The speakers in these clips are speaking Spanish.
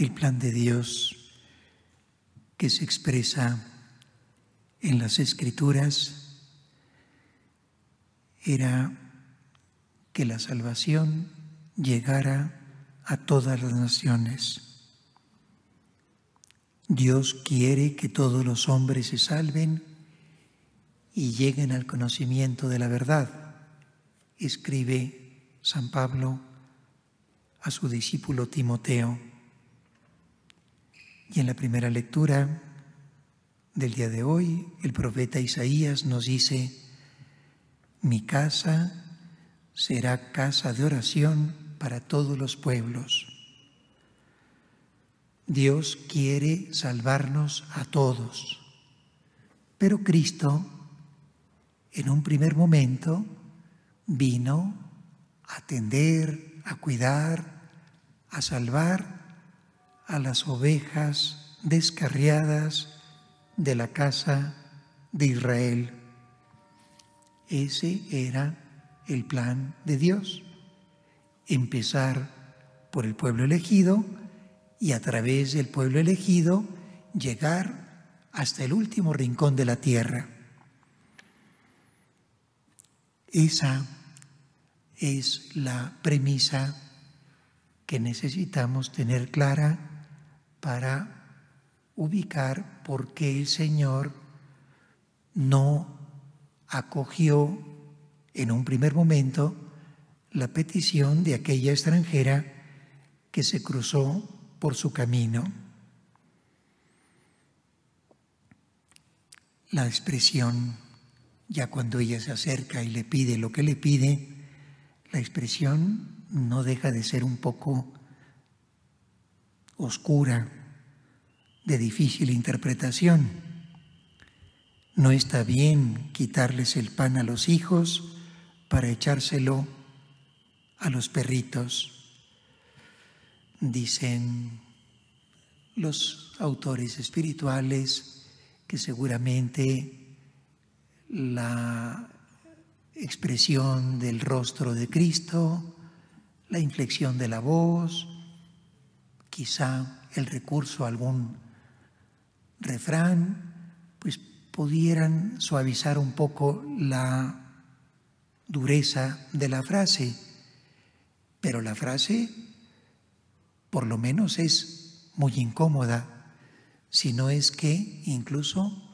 el plan de Dios que se expresa en las escrituras era que la salvación llegara a todas las naciones. Dios quiere que todos los hombres se salven y lleguen al conocimiento de la verdad, escribe San Pablo a su discípulo Timoteo. Y en la primera lectura del día de hoy, el profeta Isaías nos dice, mi casa será casa de oración para todos los pueblos. Dios quiere salvarnos a todos, pero Cristo en un primer momento vino a atender, a cuidar, a salvar a las ovejas descarriadas de la casa de Israel. Ese era el plan de Dios. Empezar por el pueblo elegido y a través del pueblo elegido llegar hasta el último rincón de la tierra. Esa es la premisa que necesitamos tener clara para ubicar por qué el Señor no acogió en un primer momento la petición de aquella extranjera que se cruzó por su camino. La expresión ya cuando ella se acerca y le pide lo que le pide, la expresión no deja de ser un poco oscura, de difícil interpretación. No está bien quitarles el pan a los hijos para echárselo a los perritos. Dicen los autores espirituales que seguramente la expresión del rostro de Cristo, la inflexión de la voz, quizá el recurso a algún refrán, pues pudieran suavizar un poco la dureza de la frase. Pero la frase, por lo menos, es muy incómoda, si no es que incluso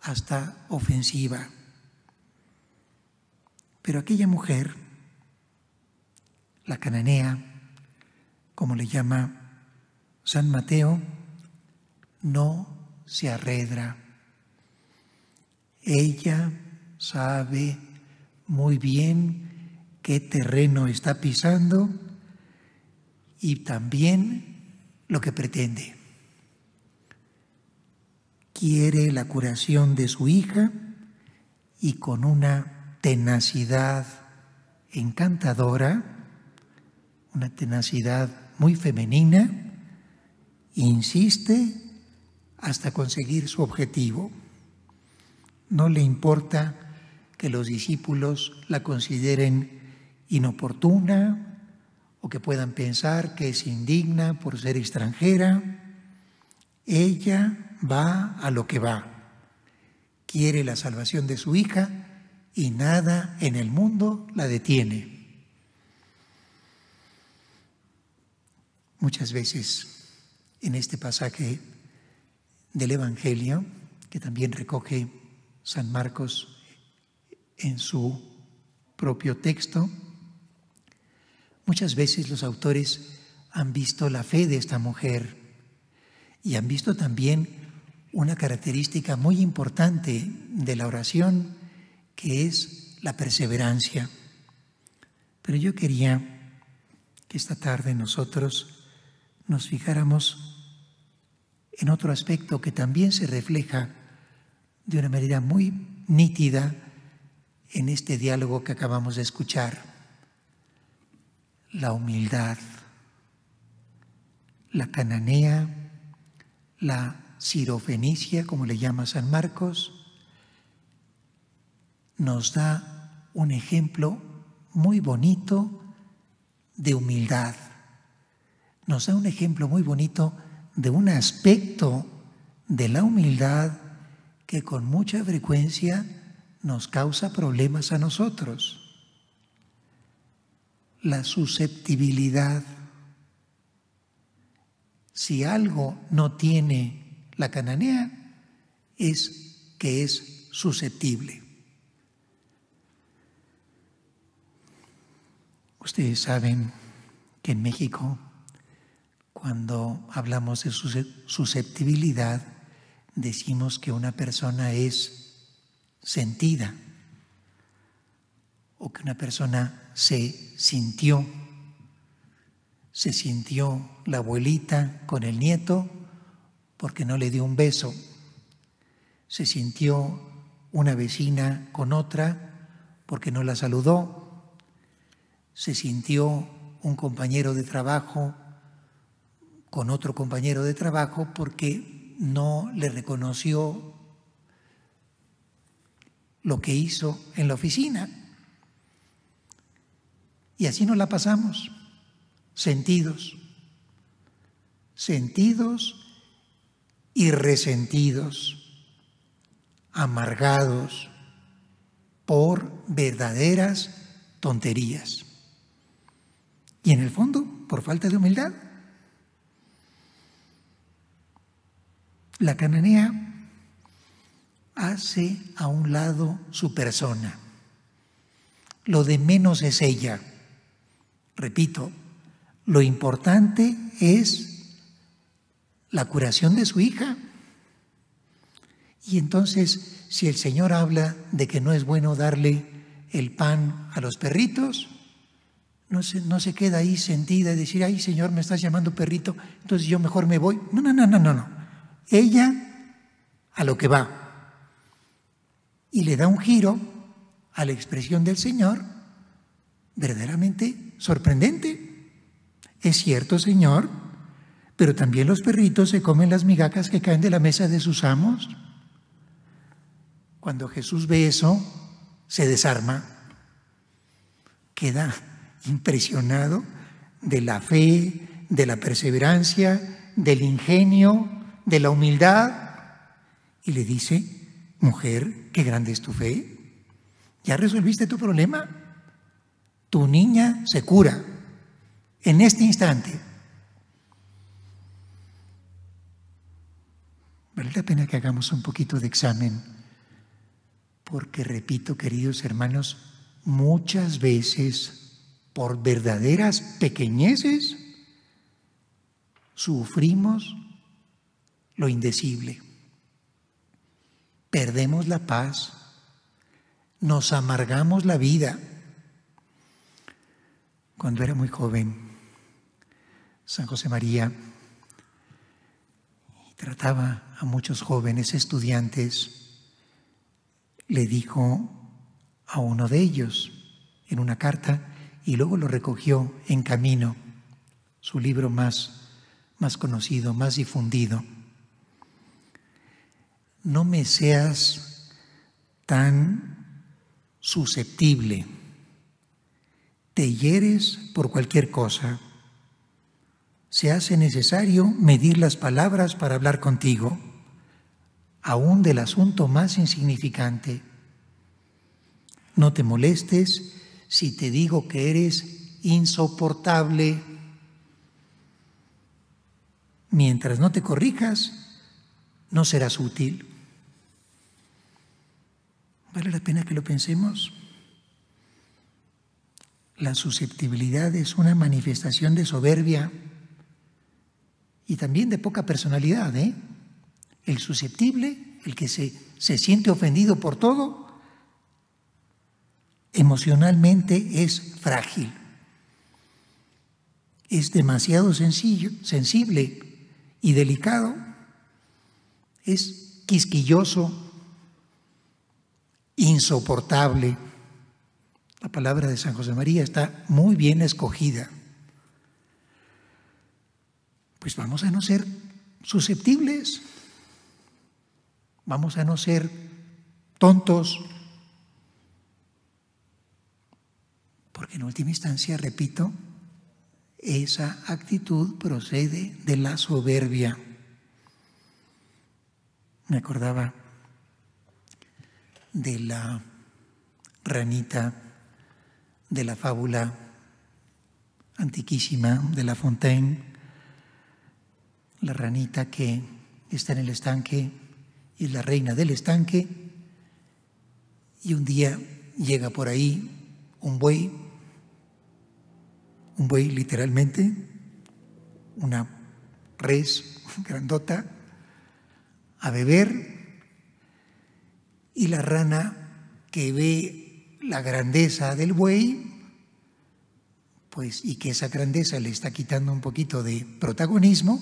hasta ofensiva. Pero aquella mujer, la cananea, como le llama San Mateo, no se arredra. Ella sabe muy bien qué terreno está pisando y también lo que pretende. Quiere la curación de su hija y con una tenacidad encantadora, una tenacidad muy femenina, insiste hasta conseguir su objetivo. No le importa que los discípulos la consideren inoportuna o que puedan pensar que es indigna por ser extranjera. Ella va a lo que va. Quiere la salvación de su hija y nada en el mundo la detiene. Muchas veces en este pasaje del Evangelio, que también recoge San Marcos en su propio texto, muchas veces los autores han visto la fe de esta mujer y han visto también una característica muy importante de la oración que es la perseverancia. Pero yo quería que esta tarde nosotros nos fijáramos en otro aspecto que también se refleja de una manera muy nítida en este diálogo que acabamos de escuchar. La humildad, la cananea, la sirofenicia, como le llama San Marcos, nos da un ejemplo muy bonito de humildad. Nos da un ejemplo muy bonito de un aspecto de la humildad que con mucha frecuencia nos causa problemas a nosotros. La susceptibilidad. Si algo no tiene la cananea, es que es susceptible. Ustedes saben que en México, cuando hablamos de susceptibilidad, decimos que una persona es sentida o que una persona se sintió, se sintió la abuelita con el nieto porque no le dio un beso, se sintió una vecina con otra porque no la saludó, se sintió un compañero de trabajo con otro compañero de trabajo porque no le reconoció lo que hizo en la oficina. Y así nos la pasamos, sentidos, sentidos y resentidos, amargados por verdaderas tonterías. Y en el fondo, por falta de humildad. La cananea hace a un lado su persona. Lo de menos es ella. Repito, lo importante es la curación de su hija. Y entonces, si el Señor habla de que no es bueno darle el pan a los perritos, no se, no se queda ahí sentida y decir, ay Señor, me estás llamando perrito, entonces yo mejor me voy. No, no, no, no, no, no. Ella a lo que va y le da un giro a la expresión del Señor verdaderamente sorprendente. Es cierto, Señor, pero también los perritos se comen las migajas que caen de la mesa de sus amos. Cuando Jesús ve eso, se desarma, queda impresionado de la fe, de la perseverancia, del ingenio, de la humildad, y le dice, Mujer, qué grande es tu fe. ¿Ya resolviste tu problema? Tu niña se cura en este instante. Vale la pena que hagamos un poquito de examen, porque repito, queridos hermanos, muchas veces por verdaderas pequeñeces sufrimos lo indecible perdemos la paz, nos amargamos la vida. Cuando era muy joven, San José María trataba a muchos jóvenes estudiantes, le dijo a uno de ellos en una carta y luego lo recogió en camino, su libro más, más conocido, más difundido no me seas tan susceptible. Te hieres por cualquier cosa. Se hace necesario medir las palabras para hablar contigo, aún del asunto más insignificante. No te molestes si te digo que eres insoportable. Mientras no te corrijas, no serás útil. ¿Vale la pena que lo pensemos? La susceptibilidad es una manifestación de soberbia y también de poca personalidad. ¿eh? El susceptible, el que se, se siente ofendido por todo, emocionalmente es frágil, es demasiado sencillo, sensible y delicado, es quisquilloso, insoportable. La palabra de San José María está muy bien escogida. Pues vamos a no ser susceptibles, vamos a no ser tontos, porque en última instancia, repito, esa actitud procede de la soberbia. me acordaba de la ranita de la fábula antiquísima de La Fontaine, la ranita que está en el estanque y es la reina del estanque, y un día llega por ahí un buey, un buey literalmente, una res grandota, a beber, y la rana que ve la grandeza del buey, pues y que esa grandeza le está quitando un poquito de protagonismo,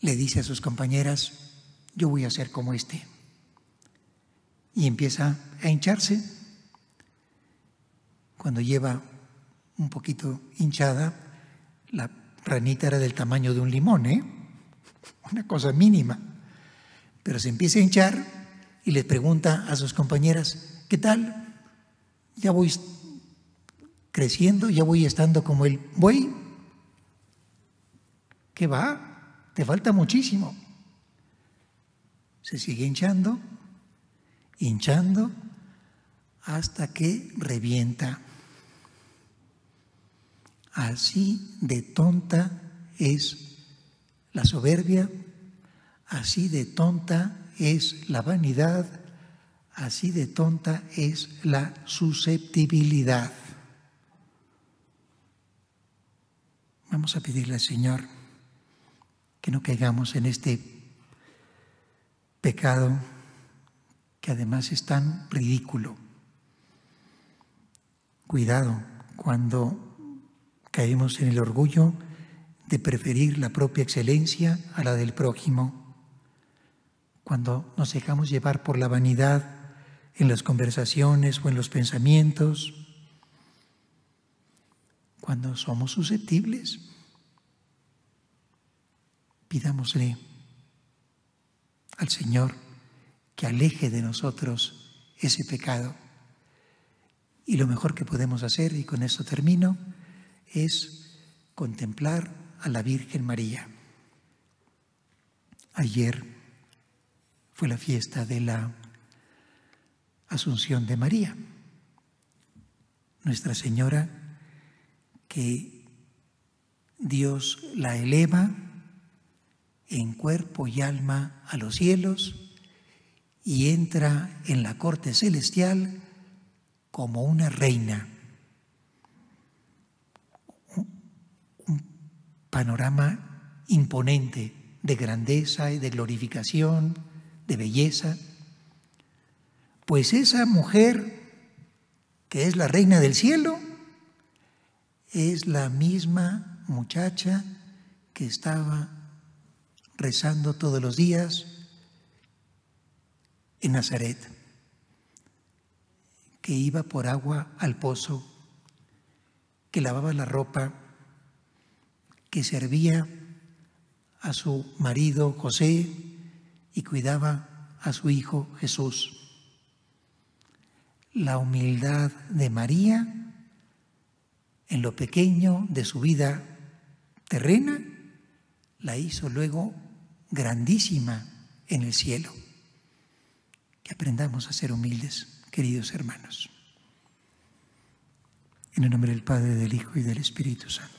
le dice a sus compañeras, yo voy a ser como este. Y empieza a hincharse. Cuando lleva un poquito hinchada, la ranita era del tamaño de un limón, ¿eh? Una cosa mínima. Pero se empieza a hinchar y le pregunta a sus compañeras, ¿qué tal? ya voy creciendo, ya voy estando como el buey. ¿Qué va? Te falta muchísimo. Se sigue hinchando, hinchando, hasta que revienta. Así de tonta es la soberbia, así de tonta es la vanidad, Así de tonta es la susceptibilidad. Vamos a pedirle al Señor que no caigamos en este pecado que además es tan ridículo. Cuidado cuando caemos en el orgullo de preferir la propia excelencia a la del prójimo, cuando nos dejamos llevar por la vanidad en las conversaciones o en los pensamientos, cuando somos susceptibles. Pidámosle al Señor que aleje de nosotros ese pecado. Y lo mejor que podemos hacer, y con esto termino, es contemplar a la Virgen María. Ayer fue la fiesta de la Asunción de María, Nuestra Señora que Dios la eleva en cuerpo y alma a los cielos y entra en la corte celestial como una reina. Un panorama imponente de grandeza y de glorificación, de belleza pues esa mujer, que es la reina del cielo, es la misma muchacha que estaba rezando todos los días en Nazaret, que iba por agua al pozo, que lavaba la ropa, que servía a su marido José y cuidaba a su hijo Jesús la humildad de María en lo pequeño de su vida terrena, la hizo luego grandísima en el cielo. Que aprendamos a ser humildes, queridos hermanos. En el nombre del Padre, del Hijo y del Espíritu Santo.